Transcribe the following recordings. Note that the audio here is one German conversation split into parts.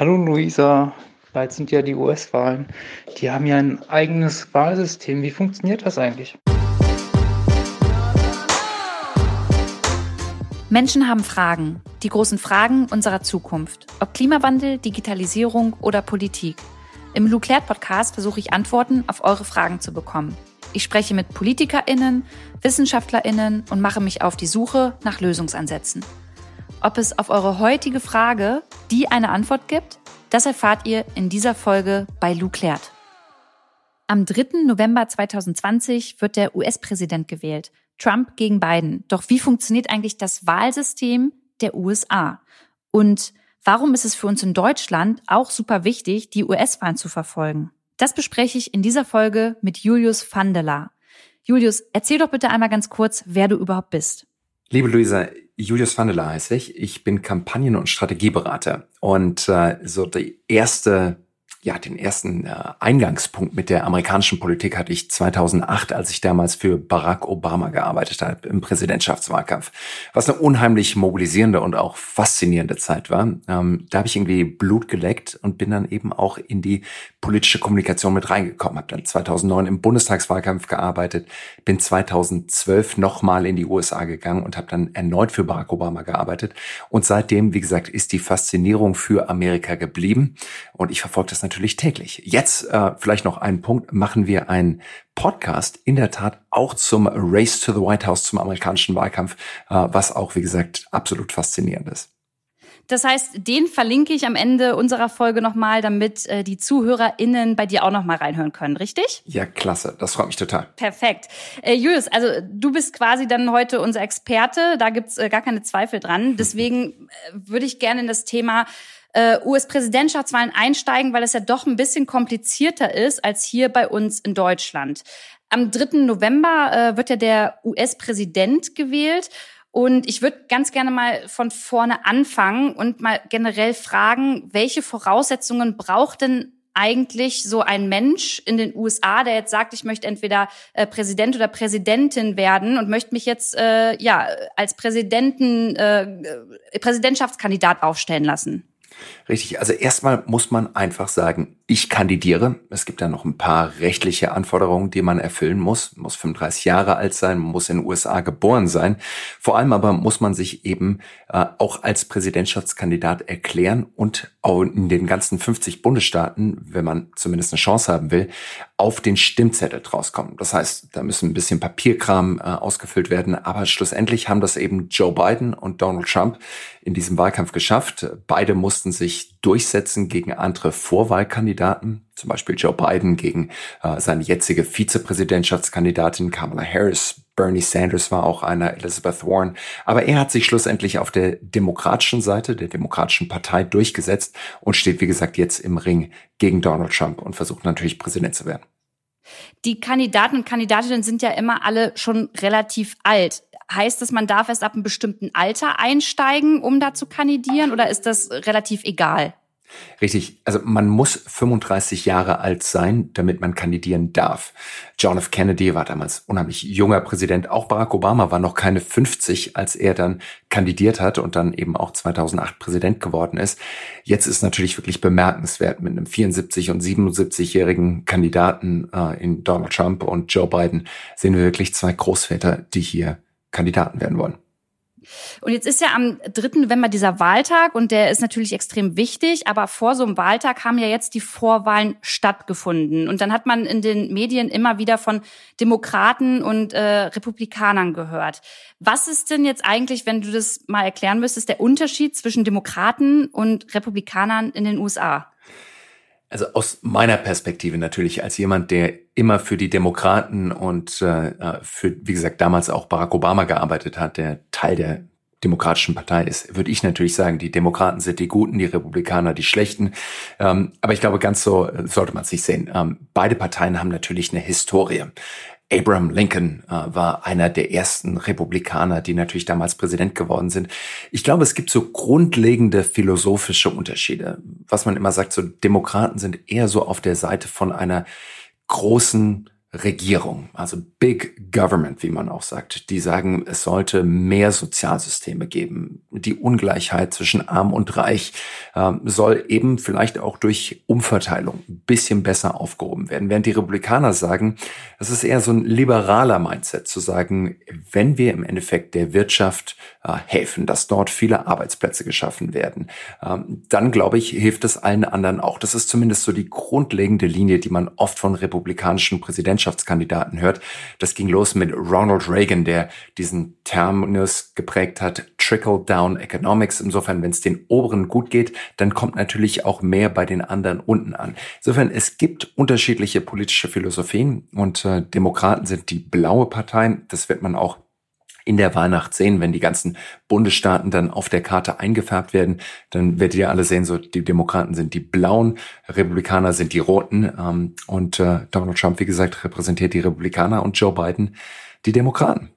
Hallo Luisa, bald sind ja die US-Wahlen. Die haben ja ein eigenes Wahlsystem. Wie funktioniert das eigentlich? Menschen haben Fragen, die großen Fragen unserer Zukunft. Ob Klimawandel, Digitalisierung oder Politik. Im Luclair Podcast versuche ich Antworten auf eure Fragen zu bekommen. Ich spreche mit PolitikerInnen, WissenschaftlerInnen und mache mich auf die Suche nach Lösungsansätzen. Ob es auf eure heutige Frage die eine Antwort gibt, das erfahrt ihr in dieser Folge bei Lou Klärt. Am 3. November 2020 wird der US-Präsident gewählt. Trump gegen Biden. Doch wie funktioniert eigentlich das Wahlsystem der USA? Und warum ist es für uns in Deutschland auch super wichtig, die US-Wahlen zu verfolgen? Das bespreche ich in dieser Folge mit Julius Vandela. Julius, erzähl doch bitte einmal ganz kurz, wer du überhaupt bist. Liebe Luisa, Julius Vandela heiße ich. Ich bin Kampagnen- und Strategieberater. Und äh, so die erste ja, den ersten äh, Eingangspunkt mit der amerikanischen Politik hatte ich 2008, als ich damals für Barack Obama gearbeitet habe im Präsidentschaftswahlkampf, was eine unheimlich mobilisierende und auch faszinierende Zeit war. Ähm, da habe ich irgendwie Blut geleckt und bin dann eben auch in die politische Kommunikation mit reingekommen. Habe dann 2009 im Bundestagswahlkampf gearbeitet, bin 2012 nochmal in die USA gegangen und habe dann erneut für Barack Obama gearbeitet. Und seitdem, wie gesagt, ist die Faszinierung für Amerika geblieben. Und ich verfolge das natürlich täglich. Jetzt äh, vielleicht noch einen Punkt, machen wir einen Podcast in der Tat auch zum Race to the White House, zum amerikanischen Wahlkampf, äh, was auch, wie gesagt, absolut faszinierend ist. Das heißt, den verlinke ich am Ende unserer Folge nochmal, damit äh, die ZuhörerInnen bei dir auch nochmal reinhören können, richtig? Ja, klasse. Das freut mich total. Perfekt. Äh, Julius, also du bist quasi dann heute unser Experte. Da gibt's äh, gar keine Zweifel dran. Deswegen äh, würde ich gerne in das Thema äh, US-Präsidentschaftswahlen einsteigen, weil es ja doch ein bisschen komplizierter ist als hier bei uns in Deutschland. Am 3. November äh, wird ja der US-Präsident gewählt. Und ich würde ganz gerne mal von vorne anfangen und mal generell fragen, welche Voraussetzungen braucht denn eigentlich so ein Mensch in den USA, der jetzt sagt, ich möchte entweder äh, Präsident oder Präsidentin werden und möchte mich jetzt äh, ja als Präsidenten äh, Präsidentschaftskandidat aufstellen lassen? Richtig, also erstmal muss man einfach sagen, ich kandidiere. Es gibt da noch ein paar rechtliche Anforderungen, die man erfüllen muss. Man muss 35 Jahre alt sein, man muss in den USA geboren sein. Vor allem aber muss man sich eben äh, auch als Präsidentschaftskandidat erklären und auch in den ganzen 50 Bundesstaaten, wenn man zumindest eine Chance haben will, auf den Stimmzettel draus kommen. Das heißt, da müssen ein bisschen Papierkram äh, ausgefüllt werden, aber schlussendlich haben das eben Joe Biden und Donald Trump in diesem Wahlkampf geschafft. Beide mussten sich durchsetzen gegen andere Vorwahlkandidaten, zum Beispiel Joe Biden gegen äh, seine jetzige Vizepräsidentschaftskandidatin Kamala Harris. Bernie Sanders war auch einer, Elizabeth Warren. Aber er hat sich schlussendlich auf der demokratischen Seite, der demokratischen Partei durchgesetzt und steht, wie gesagt, jetzt im Ring gegen Donald Trump und versucht natürlich Präsident zu werden. Die Kandidaten und Kandidatinnen sind ja immer alle schon relativ alt. Heißt das, man darf erst ab einem bestimmten Alter einsteigen, um da zu kandidieren, oder ist das relativ egal? Richtig, also man muss 35 Jahre alt sein, damit man kandidieren darf. John F. Kennedy war damals unheimlich junger Präsident. Auch Barack Obama war noch keine 50, als er dann kandidiert hat und dann eben auch 2008 Präsident geworden ist. Jetzt ist natürlich wirklich bemerkenswert mit einem 74 und 77-jährigen Kandidaten äh, in Donald Trump und Joe Biden sehen wir wirklich zwei Großväter, die hier Kandidaten werden wollen. Und jetzt ist ja am 3. November dieser Wahltag und der ist natürlich extrem wichtig, aber vor so einem Wahltag haben ja jetzt die Vorwahlen stattgefunden. Und dann hat man in den Medien immer wieder von Demokraten und äh, Republikanern gehört. Was ist denn jetzt eigentlich, wenn du das mal erklären müsstest, der Unterschied zwischen Demokraten und Republikanern in den USA? Also aus meiner Perspektive natürlich als jemand, der immer für die Demokraten und äh, für, wie gesagt, damals auch Barack Obama gearbeitet hat, der Teil der Demokratischen Partei ist, würde ich natürlich sagen, die Demokraten sind die Guten, die Republikaner die Schlechten. Ähm, aber ich glaube, ganz so sollte man es nicht sehen. Ähm, beide Parteien haben natürlich eine Historie. Abraham Lincoln äh, war einer der ersten Republikaner, die natürlich damals Präsident geworden sind. Ich glaube, es gibt so grundlegende philosophische Unterschiede. Was man immer sagt, so Demokraten sind eher so auf der Seite von einer großen Regierung, also Big Government, wie man auch sagt, die sagen, es sollte mehr Sozialsysteme geben. Die Ungleichheit zwischen Arm und Reich äh, soll eben vielleicht auch durch Umverteilung ein bisschen besser aufgehoben werden. Während die Republikaner sagen, es ist eher so ein liberaler Mindset zu sagen, wenn wir im Endeffekt der Wirtschaft helfen, dass dort viele Arbeitsplätze geschaffen werden, äh, dann glaube ich, hilft es allen anderen auch. Das ist zumindest so die grundlegende Linie, die man oft von republikanischen Präsidentschaftskandidaten hört. Das ging los mit Ronald Reagan, der diesen Terminus geprägt hat, Trickle-Down Economics. Insofern, wenn es den Oberen gut geht, dann kommt natürlich auch mehr bei den anderen unten an. Insofern, es gibt unterschiedliche politische Philosophien und äh, Demokraten sind die blaue Partei. Das wird man auch in der Weihnacht sehen, wenn die ganzen Bundesstaaten dann auf der Karte eingefärbt werden, dann werdet ihr alle sehen, so die Demokraten sind die blauen, Republikaner sind die roten ähm, und äh, Donald Trump, wie gesagt, repräsentiert die Republikaner und Joe Biden die Demokraten.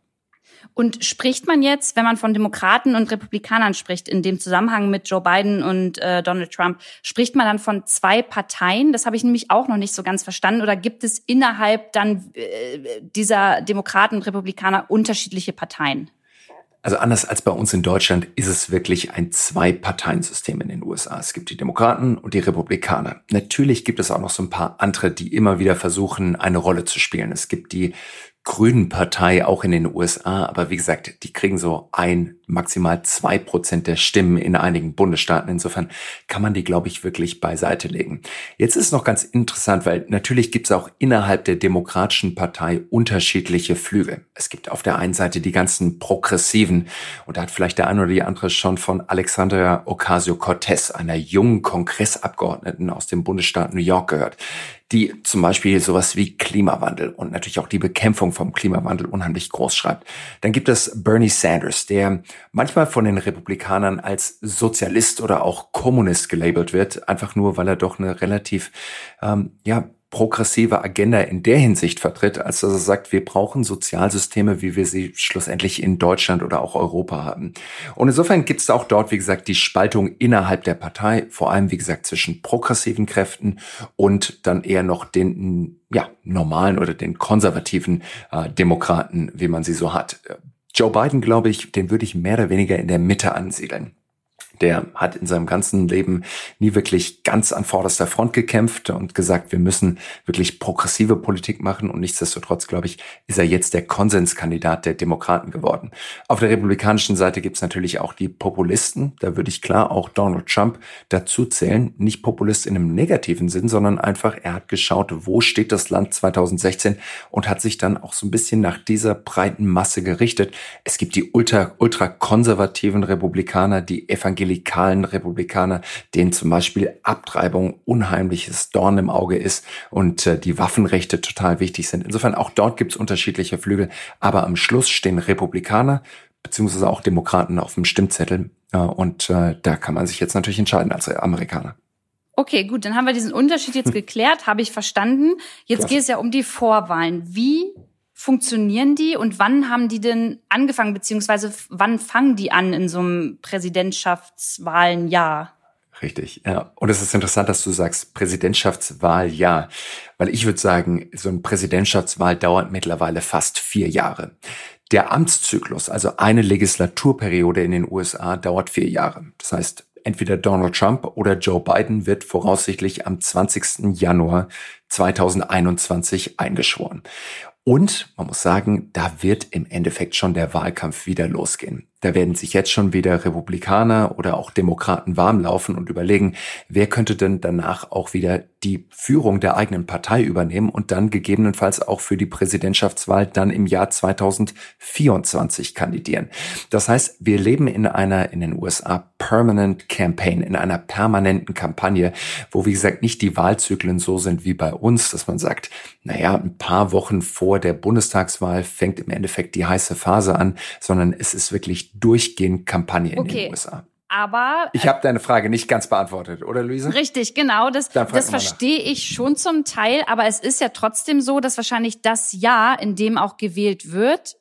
Und spricht man jetzt, wenn man von Demokraten und Republikanern spricht, in dem Zusammenhang mit Joe Biden und äh, Donald Trump, spricht man dann von zwei Parteien? Das habe ich nämlich auch noch nicht so ganz verstanden. Oder gibt es innerhalb dann äh, dieser Demokraten und Republikaner unterschiedliche Parteien? Also anders als bei uns in Deutschland ist es wirklich ein Zwei-Parteien-System in den USA. Es gibt die Demokraten und die Republikaner. Natürlich gibt es auch noch so ein paar andere, die immer wieder versuchen, eine Rolle zu spielen. Es gibt die Grünen Partei auch in den USA, aber wie gesagt, die kriegen so ein, maximal zwei Prozent der Stimmen in einigen Bundesstaaten. Insofern kann man die, glaube ich, wirklich beiseite legen. Jetzt ist noch ganz interessant, weil natürlich gibt es auch innerhalb der Demokratischen Partei unterschiedliche Flügel. Es gibt auf der einen Seite die ganzen Progressiven und da hat vielleicht der eine oder die andere schon von Alexandria Ocasio-Cortez, einer jungen Kongressabgeordneten aus dem Bundesstaat New York gehört die zum Beispiel sowas wie Klimawandel und natürlich auch die Bekämpfung vom Klimawandel unheimlich groß schreibt. Dann gibt es Bernie Sanders, der manchmal von den Republikanern als Sozialist oder auch Kommunist gelabelt wird, einfach nur, weil er doch eine relativ ähm, ja progressive Agenda in der Hinsicht vertritt, als dass er sagt, wir brauchen Sozialsysteme, wie wir sie schlussendlich in Deutschland oder auch Europa haben. Und insofern gibt es auch dort, wie gesagt, die Spaltung innerhalb der Partei, vor allem, wie gesagt, zwischen progressiven Kräften und dann eher noch den ja, normalen oder den konservativen äh, Demokraten, wie man sie so hat. Joe Biden, glaube ich, den würde ich mehr oder weniger in der Mitte ansiedeln der hat in seinem ganzen Leben nie wirklich ganz an vorderster Front gekämpft und gesagt, wir müssen wirklich progressive Politik machen und nichtsdestotrotz, glaube ich, ist er jetzt der Konsenskandidat der Demokraten geworden. Auf der republikanischen Seite gibt es natürlich auch die Populisten. Da würde ich klar auch Donald Trump dazu zählen. Nicht Populist in einem negativen Sinn, sondern einfach, er hat geschaut, wo steht das Land 2016 und hat sich dann auch so ein bisschen nach dieser breiten Masse gerichtet. Es gibt die ultra, ultra konservativen Republikaner, die Evangelien evangelikalen Republikaner, denen zum Beispiel Abtreibung unheimliches Dorn im Auge ist und äh, die Waffenrechte total wichtig sind. Insofern auch dort gibt es unterschiedliche Flügel, aber am Schluss stehen Republikaner beziehungsweise auch Demokraten auf dem Stimmzettel äh, und äh, da kann man sich jetzt natürlich entscheiden als Amerikaner. Okay, gut, dann haben wir diesen Unterschied jetzt geklärt, habe ich verstanden. Jetzt geht es ja um die Vorwahlen. Wie funktionieren die und wann haben die denn angefangen, beziehungsweise wann fangen die an in so einem Präsidentschaftswahlenjahr? Richtig, ja. Und es ist interessant, dass du sagst Präsidentschaftswahljahr, weil ich würde sagen, so eine Präsidentschaftswahl dauert mittlerweile fast vier Jahre. Der Amtszyklus, also eine Legislaturperiode in den USA, dauert vier Jahre. Das heißt, entweder Donald Trump oder Joe Biden wird voraussichtlich am 20. Januar 2021 eingeschworen. Und man muss sagen, da wird im Endeffekt schon der Wahlkampf wieder losgehen. Da werden sich jetzt schon wieder Republikaner oder auch Demokraten warmlaufen und überlegen, wer könnte denn danach auch wieder die Führung der eigenen Partei übernehmen und dann gegebenenfalls auch für die Präsidentschaftswahl dann im Jahr 2024 kandidieren. Das heißt, wir leben in einer in den USA Permanent Campaign, in einer permanenten Kampagne, wo wie gesagt nicht die Wahlzyklen so sind wie bei uns, dass man sagt, naja, ein paar Wochen vor der Bundestagswahl fängt im Endeffekt die heiße Phase an, sondern es ist wirklich durchgehend Kampagne in okay. den USA. Aber ich habe deine Frage nicht ganz beantwortet, oder Luise? Richtig, genau. Das, das verstehe ich schon zum Teil, aber es ist ja trotzdem so, dass wahrscheinlich das Jahr, in dem auch gewählt wird,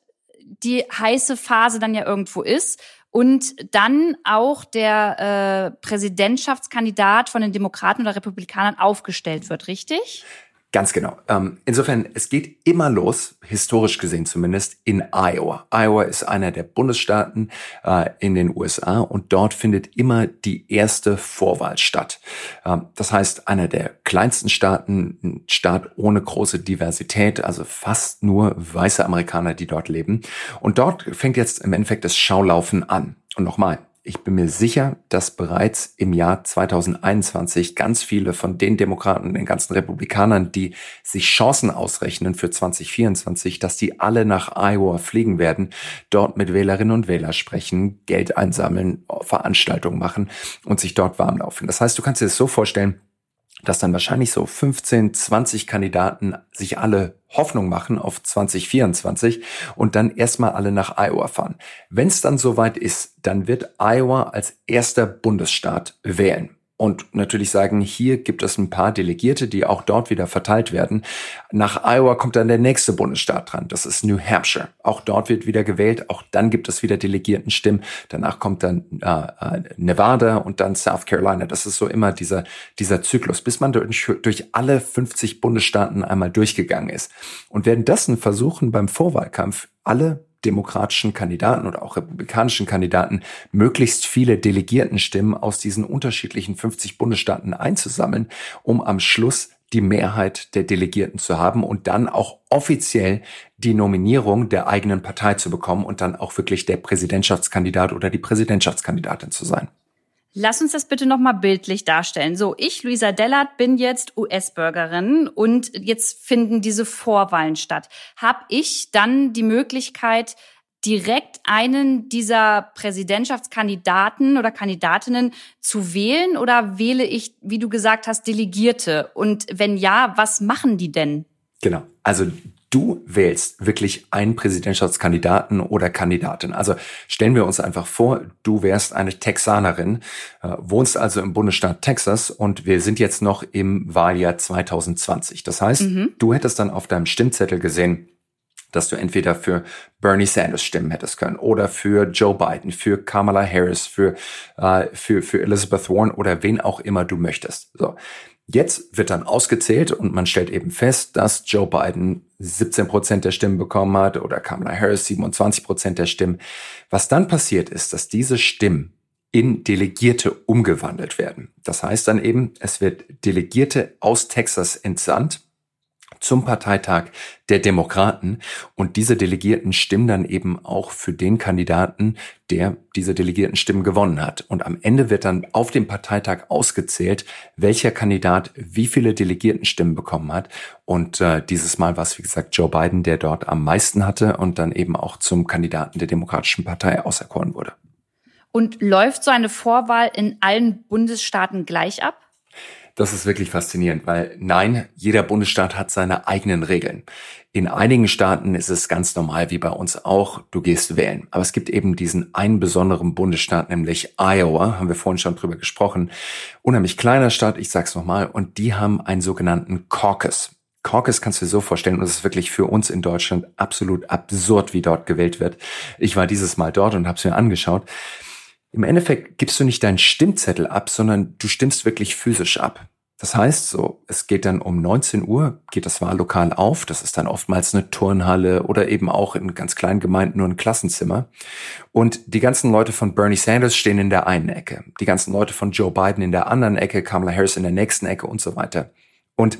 die heiße Phase dann ja irgendwo ist und dann auch der äh, Präsidentschaftskandidat von den Demokraten oder Republikanern aufgestellt wird, richtig? Ganz genau. Ähm, insofern, es geht immer los, historisch gesehen zumindest, in Iowa. Iowa ist einer der Bundesstaaten äh, in den USA und dort findet immer die erste Vorwahl statt. Ähm, das heißt, einer der kleinsten Staaten, ein Staat ohne große Diversität, also fast nur weiße Amerikaner, die dort leben. Und dort fängt jetzt im Endeffekt das Schaulaufen an. Und nochmal, ich bin mir sicher, dass bereits im Jahr 2021 ganz viele von den Demokraten, den ganzen Republikanern, die sich Chancen ausrechnen für 2024, dass die alle nach Iowa fliegen werden, dort mit Wählerinnen und Wählern sprechen, Geld einsammeln, Veranstaltungen machen und sich dort warm laufen. Das heißt, du kannst dir das so vorstellen, dass dann wahrscheinlich so 15, 20 Kandidaten sich alle Hoffnung machen auf 2024 und dann erstmal alle nach Iowa fahren. Wenn es dann soweit ist, dann wird Iowa als erster Bundesstaat wählen und natürlich sagen, hier gibt es ein paar Delegierte, die auch dort wieder verteilt werden. Nach Iowa kommt dann der nächste Bundesstaat dran. Das ist New Hampshire. Auch dort wird wieder gewählt. Auch dann gibt es wieder Delegiertenstimmen. Danach kommt dann äh, äh Nevada und dann South Carolina. Das ist so immer dieser, dieser Zyklus, bis man durch, durch alle 50 Bundesstaaten einmal durchgegangen ist. Und währenddessen versuchen beim Vorwahlkampf alle demokratischen Kandidaten oder auch republikanischen Kandidaten möglichst viele Delegiertenstimmen aus diesen unterschiedlichen 50 Bundesstaaten einzusammeln, um am Schluss die Mehrheit der Delegierten zu haben und dann auch offiziell die Nominierung der eigenen Partei zu bekommen und dann auch wirklich der Präsidentschaftskandidat oder die Präsidentschaftskandidatin zu sein. Lass uns das bitte nochmal bildlich darstellen. So, ich, Luisa Dellert, bin jetzt US-Bürgerin und jetzt finden diese Vorwahlen statt. Hab ich dann die Möglichkeit, direkt einen dieser Präsidentschaftskandidaten oder Kandidatinnen zu wählen oder wähle ich, wie du gesagt hast, Delegierte? Und wenn ja, was machen die denn? Genau. Also du wählst wirklich einen Präsidentschaftskandidaten oder Kandidatin. Also stellen wir uns einfach vor, du wärst eine Texanerin, äh, wohnst also im Bundesstaat Texas und wir sind jetzt noch im Wahljahr 2020. Das heißt, mhm. du hättest dann auf deinem Stimmzettel gesehen, dass du entweder für Bernie Sanders stimmen hättest können oder für Joe Biden, für Kamala Harris, für, äh, für, für Elizabeth Warren oder wen auch immer du möchtest. So. Jetzt wird dann ausgezählt und man stellt eben fest, dass Joe Biden 17 Prozent der Stimmen bekommen hat oder Kamala Harris 27 Prozent der Stimmen. Was dann passiert ist, dass diese Stimmen in Delegierte umgewandelt werden. Das heißt dann eben, es wird Delegierte aus Texas entsandt zum Parteitag der Demokraten und diese Delegierten stimmen dann eben auch für den Kandidaten, der diese Delegierten Stimmen gewonnen hat. Und am Ende wird dann auf dem Parteitag ausgezählt, welcher Kandidat wie viele Delegiertenstimmen bekommen hat. Und äh, dieses Mal war es, wie gesagt, Joe Biden, der dort am meisten hatte und dann eben auch zum Kandidaten der Demokratischen Partei auserkoren wurde. Und läuft so eine Vorwahl in allen Bundesstaaten gleich ab? Das ist wirklich faszinierend, weil nein, jeder Bundesstaat hat seine eigenen Regeln. In einigen Staaten ist es ganz normal, wie bei uns auch, du gehst wählen. Aber es gibt eben diesen einen besonderen Bundesstaat, nämlich Iowa, haben wir vorhin schon drüber gesprochen. Unheimlich kleiner Staat, ich sag's nochmal, und die haben einen sogenannten Caucus. Caucus kannst du dir so vorstellen, und es ist wirklich für uns in Deutschland absolut absurd, wie dort gewählt wird. Ich war dieses Mal dort und habe es mir angeschaut. Im Endeffekt gibst du nicht deinen Stimmzettel ab, sondern du stimmst wirklich physisch ab. Das heißt so, es geht dann um 19 Uhr, geht das Wahllokal auf. Das ist dann oftmals eine Turnhalle oder eben auch in ganz kleinen Gemeinden nur ein Klassenzimmer. Und die ganzen Leute von Bernie Sanders stehen in der einen Ecke. Die ganzen Leute von Joe Biden in der anderen Ecke, Kamala Harris in der nächsten Ecke und so weiter. Und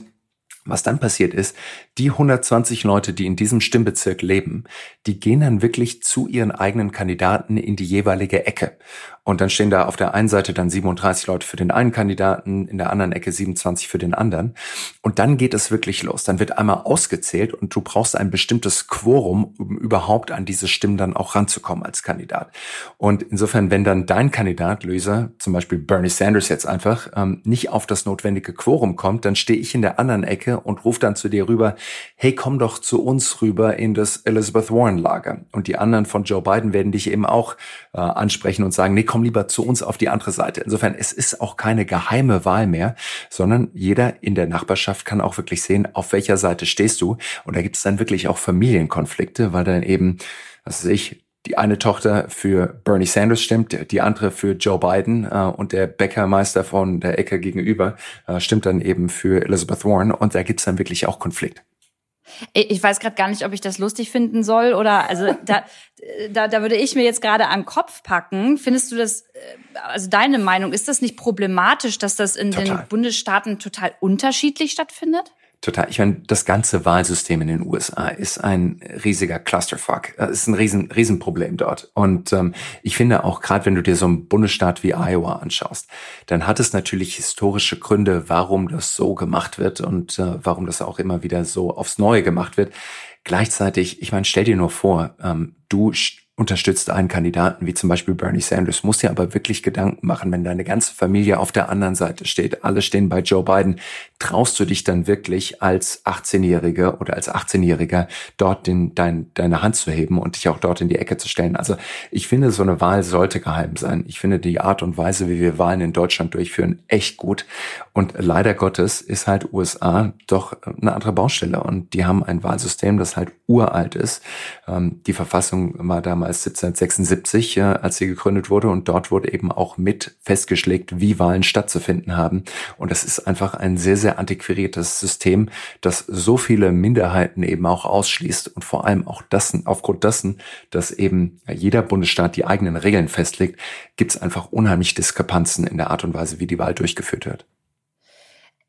was dann passiert ist, die 120 Leute, die in diesem Stimmbezirk leben, die gehen dann wirklich zu ihren eigenen Kandidaten in die jeweilige Ecke. Und dann stehen da auf der einen Seite dann 37 Leute für den einen Kandidaten, in der anderen Ecke 27 für den anderen. Und dann geht es wirklich los. Dann wird einmal ausgezählt und du brauchst ein bestimmtes Quorum, um überhaupt an diese Stimmen dann auch ranzukommen als Kandidat. Und insofern, wenn dann dein Kandidat, Löser, zum Beispiel Bernie Sanders jetzt einfach, ähm, nicht auf das notwendige Quorum kommt, dann stehe ich in der anderen Ecke und rufe dann zu dir rüber, hey, komm doch zu uns rüber in das Elizabeth Warren Lager. Und die anderen von Joe Biden werden dich eben auch äh, ansprechen und sagen, nee, komm lieber zu uns auf die andere Seite. Insofern, es ist auch keine geheime Wahl mehr, sondern jeder in der Nachbarschaft kann auch wirklich sehen, auf welcher Seite stehst du. Und da gibt es dann wirklich auch Familienkonflikte, weil dann eben, was weiß ich, die eine Tochter für Bernie Sanders stimmt, die andere für Joe Biden äh, und der Bäckermeister von der Ecke gegenüber äh, stimmt dann eben für Elizabeth Warren und da gibt's dann wirklich auch Konflikt. Ich weiß gerade gar nicht, ob ich das lustig finden soll oder also da, da, da würde ich mir jetzt gerade an den Kopf packen. Findest du das, äh, also deine Meinung, ist das nicht problematisch, dass das in total. den Bundesstaaten total unterschiedlich stattfindet? Total. Ich meine, das ganze Wahlsystem in den USA ist ein riesiger Clusterfuck. Es ist ein riesen, Riesenproblem dort. Und ähm, ich finde auch, gerade wenn du dir so einen Bundesstaat wie Iowa anschaust, dann hat es natürlich historische Gründe, warum das so gemacht wird und äh, warum das auch immer wieder so aufs Neue gemacht wird. Gleichzeitig, ich meine, stell dir nur vor, ähm, du unterstützt einen Kandidaten wie zum Beispiel Bernie Sanders, muss dir aber wirklich Gedanken machen, wenn deine ganze Familie auf der anderen Seite steht, alle stehen bei Joe Biden, traust du dich dann wirklich als 18-Jähriger oder als 18-Jähriger dort den, dein, deine Hand zu heben und dich auch dort in die Ecke zu stellen? Also ich finde, so eine Wahl sollte geheim sein. Ich finde die Art und Weise, wie wir Wahlen in Deutschland durchführen, echt gut. Und leider Gottes ist halt USA doch eine andere Baustelle und die haben ein Wahlsystem, das halt uralt ist. Ähm, die Verfassung war damals damals 1776, als sie gegründet wurde. Und dort wurde eben auch mit festgeschlägt, wie Wahlen stattzufinden haben. Und das ist einfach ein sehr, sehr antiquiertes System, das so viele Minderheiten eben auch ausschließt. Und vor allem auch dessen, aufgrund dessen, dass eben jeder Bundesstaat die eigenen Regeln festlegt, gibt es einfach unheimlich Diskrepanzen in der Art und Weise, wie die Wahl durchgeführt wird.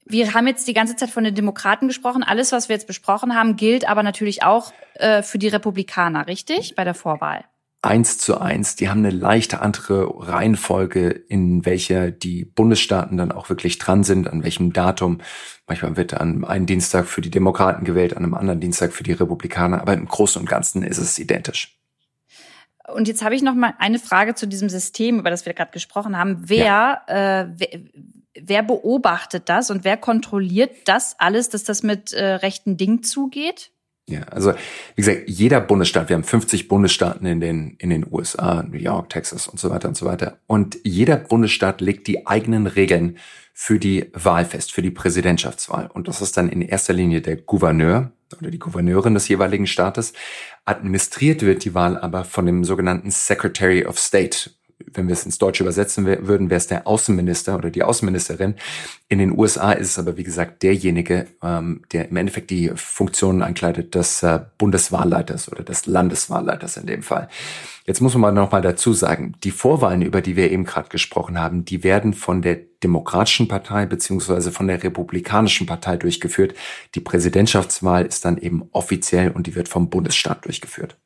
Wir haben jetzt die ganze Zeit von den Demokraten gesprochen. Alles, was wir jetzt besprochen haben, gilt aber natürlich auch äh, für die Republikaner, richtig? Bei der Vorwahl. Eins zu eins. Die haben eine leichte andere Reihenfolge, in welcher die Bundesstaaten dann auch wirklich dran sind, an welchem Datum. Manchmal wird an einem Dienstag für die Demokraten gewählt, an einem anderen Dienstag für die Republikaner. Aber im Großen und Ganzen ist es identisch. Und jetzt habe ich noch mal eine Frage zu diesem System, über das wir gerade gesprochen haben. Wer, ja. äh, wer, wer beobachtet das und wer kontrolliert das alles, dass das mit äh, rechten Dingen zugeht? Ja, also wie gesagt, jeder Bundesstaat, wir haben 50 Bundesstaaten in den in den USA, New York, Texas und so weiter und so weiter. Und jeder Bundesstaat legt die eigenen Regeln für die Wahl fest, für die Präsidentschaftswahl. Und das ist dann in erster Linie der Gouverneur oder die Gouverneurin des jeweiligen Staates. Administriert wird die Wahl aber von dem sogenannten Secretary of State wenn wir es ins Deutsche übersetzen würden, wäre es der Außenminister oder die Außenministerin. In den USA ist es aber, wie gesagt, derjenige, ähm, der im Endeffekt die Funktionen ankleidet des äh, Bundeswahlleiters oder des Landeswahlleiters in dem Fall. Jetzt muss man mal noch mal dazu sagen, die Vorwahlen, über die wir eben gerade gesprochen haben, die werden von der Demokratischen Partei beziehungsweise von der Republikanischen Partei durchgeführt. Die Präsidentschaftswahl ist dann eben offiziell und die wird vom Bundesstaat durchgeführt.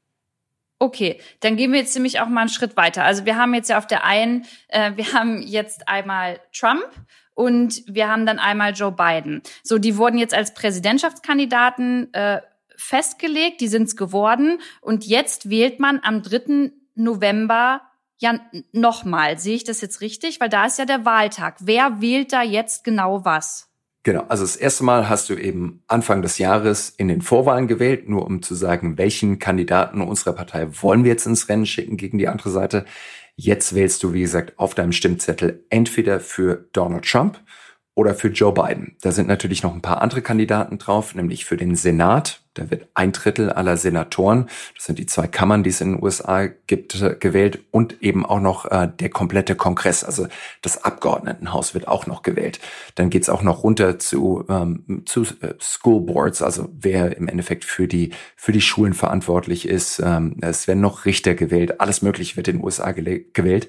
Okay, dann gehen wir jetzt nämlich auch mal einen Schritt weiter. Also wir haben jetzt ja auf der einen, äh, wir haben jetzt einmal Trump und wir haben dann einmal Joe Biden. So, die wurden jetzt als Präsidentschaftskandidaten äh, festgelegt, die sind's geworden und jetzt wählt man am 3. November ja nochmal. Sehe ich das jetzt richtig? Weil da ist ja der Wahltag. Wer wählt da jetzt genau was? Genau, also das erste Mal hast du eben Anfang des Jahres in den Vorwahlen gewählt, nur um zu sagen, welchen Kandidaten unserer Partei wollen wir jetzt ins Rennen schicken gegen die andere Seite. Jetzt wählst du, wie gesagt, auf deinem Stimmzettel entweder für Donald Trump oder für Joe Biden. Da sind natürlich noch ein paar andere Kandidaten drauf, nämlich für den Senat. Da wird ein Drittel aller Senatoren, das sind die zwei Kammern, die es in den USA gibt, gewählt und eben auch noch äh, der komplette Kongress, also das Abgeordnetenhaus wird auch noch gewählt. Dann geht's auch noch runter zu, ähm, zu äh, School Boards, also wer im Endeffekt für die, für die Schulen verantwortlich ist. Ähm, es werden noch Richter gewählt, alles Mögliche wird in den USA gewählt.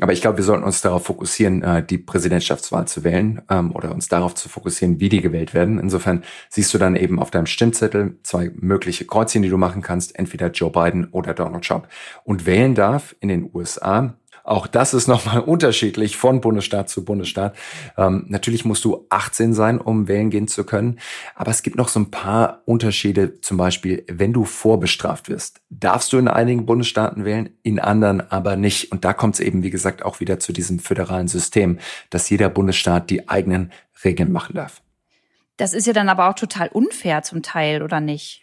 Aber ich glaube, wir sollten uns darauf fokussieren, äh, die Präsidentschaftswahl zu wählen ähm, oder uns darauf zu fokussieren, wie die gewählt werden. Insofern siehst du dann eben auf deinem Stimmzettel zwei mögliche Kreuzchen, die du machen kannst, entweder Joe Biden oder Donald Trump. Und wählen darf in den USA auch das ist nochmal unterschiedlich von Bundesstaat zu Bundesstaat. Ähm, natürlich musst du 18 sein, um wählen gehen zu können. Aber es gibt noch so ein paar Unterschiede. Zum Beispiel, wenn du vorbestraft wirst, darfst du in einigen Bundesstaaten wählen, in anderen aber nicht. Und da kommt es eben, wie gesagt, auch wieder zu diesem föderalen System, dass jeder Bundesstaat die eigenen Regeln machen darf. Das ist ja dann aber auch total unfair zum Teil, oder nicht?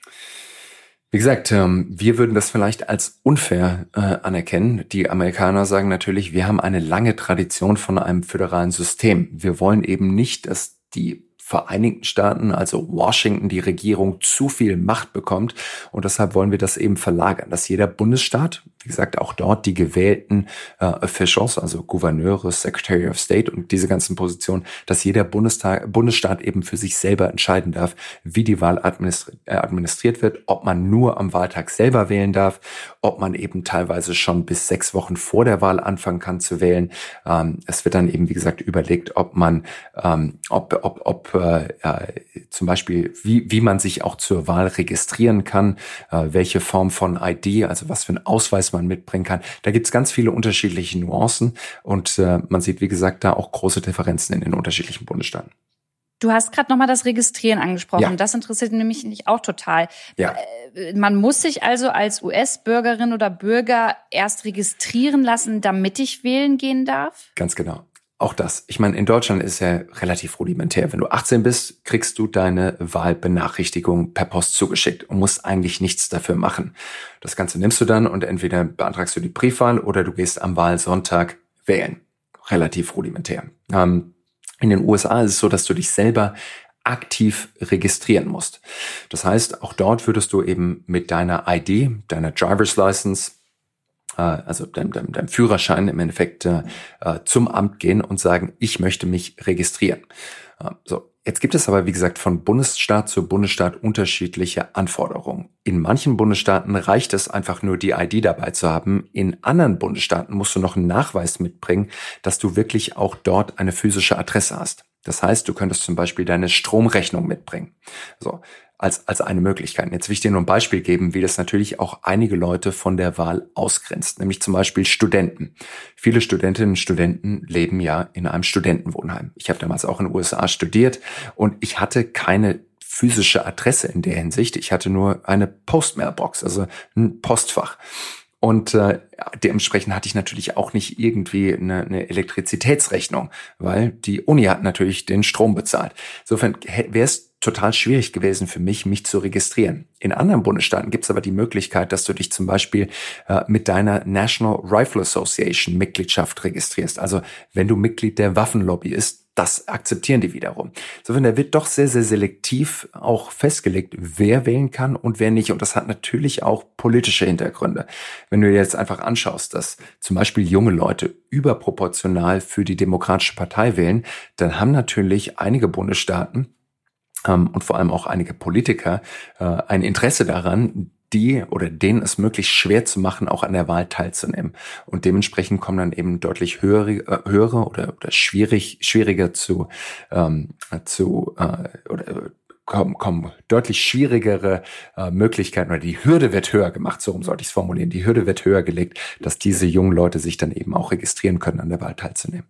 Wie gesagt, ähm, wir würden das vielleicht als unfair äh, anerkennen. Die Amerikaner sagen natürlich, wir haben eine lange Tradition von einem föderalen System. Wir wollen eben nicht, dass die Vereinigten Staaten, also Washington, die Regierung zu viel Macht bekommt. Und deshalb wollen wir das eben verlagern, dass jeder Bundesstaat, wie gesagt, auch dort die gewählten äh, Officials, also Gouverneure, Secretary of State und diese ganzen Positionen, dass jeder Bundestag, Bundesstaat eben für sich selber entscheiden darf, wie die Wahl administri äh, administriert wird, ob man nur am Wahltag selber wählen darf, ob man eben teilweise schon bis sechs Wochen vor der Wahl anfangen kann zu wählen. Ähm, es wird dann eben, wie gesagt, überlegt, ob man, ähm, ob, ob, ob äh, äh, zum Beispiel, wie, wie man sich auch zur Wahl registrieren kann, äh, welche Form von ID, also was für einen Ausweis man mitbringen kann. Da gibt's ganz viele unterschiedliche Nuancen und äh, man sieht, wie gesagt, da auch große Differenzen in den unterschiedlichen Bundesstaaten. Du hast gerade nochmal das Registrieren angesprochen. Ja. Das interessiert nämlich mich auch total. Ja. Äh, man muss sich also als US-Bürgerin oder Bürger erst registrieren lassen, damit ich wählen gehen darf? Ganz genau. Auch das. Ich meine, in Deutschland ist ja relativ rudimentär. Wenn du 18 bist, kriegst du deine Wahlbenachrichtigung per Post zugeschickt und musst eigentlich nichts dafür machen. Das Ganze nimmst du dann und entweder beantragst du die Briefwahl oder du gehst am Wahlsonntag wählen. Relativ rudimentär. Ähm, in den USA ist es so, dass du dich selber aktiv registrieren musst. Das heißt, auch dort würdest du eben mit deiner ID, deiner Driver's License, also deinem, deinem, deinem Führerschein im Endeffekt äh, äh, zum Amt gehen und sagen, ich möchte mich registrieren. Äh, so, jetzt gibt es aber, wie gesagt, von Bundesstaat zu Bundesstaat unterschiedliche Anforderungen. In manchen Bundesstaaten reicht es einfach nur, die ID dabei zu haben. In anderen Bundesstaaten musst du noch einen Nachweis mitbringen, dass du wirklich auch dort eine physische Adresse hast. Das heißt, du könntest zum Beispiel deine Stromrechnung mitbringen. So als, als eine Möglichkeit. Jetzt will ich dir nur ein Beispiel geben, wie das natürlich auch einige Leute von der Wahl ausgrenzt, nämlich zum Beispiel Studenten. Viele Studentinnen und Studenten leben ja in einem Studentenwohnheim. Ich habe damals auch in den USA studiert und ich hatte keine physische Adresse in der Hinsicht. Ich hatte nur eine Postmailbox, also ein Postfach. Und äh, dementsprechend hatte ich natürlich auch nicht irgendwie eine, eine Elektrizitätsrechnung, weil die Uni hat natürlich den Strom bezahlt. Insofern wäre total schwierig gewesen für mich, mich zu registrieren. In anderen Bundesstaaten gibt es aber die Möglichkeit, dass du dich zum Beispiel äh, mit deiner National Rifle Association Mitgliedschaft registrierst. Also wenn du Mitglied der Waffenlobby ist, das akzeptieren die wiederum. Insofern, da wird doch sehr, sehr selektiv auch festgelegt, wer wählen kann und wer nicht. Und das hat natürlich auch politische Hintergründe. Wenn du dir jetzt einfach anschaust, dass zum Beispiel junge Leute überproportional für die Demokratische Partei wählen, dann haben natürlich einige Bundesstaaten ähm, und vor allem auch einige Politiker äh, ein Interesse daran, die oder denen es möglichst schwer zu machen, auch an der Wahl teilzunehmen. Und dementsprechend kommen dann eben deutlich höhere, äh, höhere oder, oder schwierig, schwieriger zu, ähm, zu äh, oder kommen, kommen deutlich schwierigere äh, Möglichkeiten oder die Hürde wird höher gemacht, so rum sollte ich es formulieren. Die Hürde wird höher gelegt, dass diese jungen Leute sich dann eben auch registrieren können, an der Wahl teilzunehmen.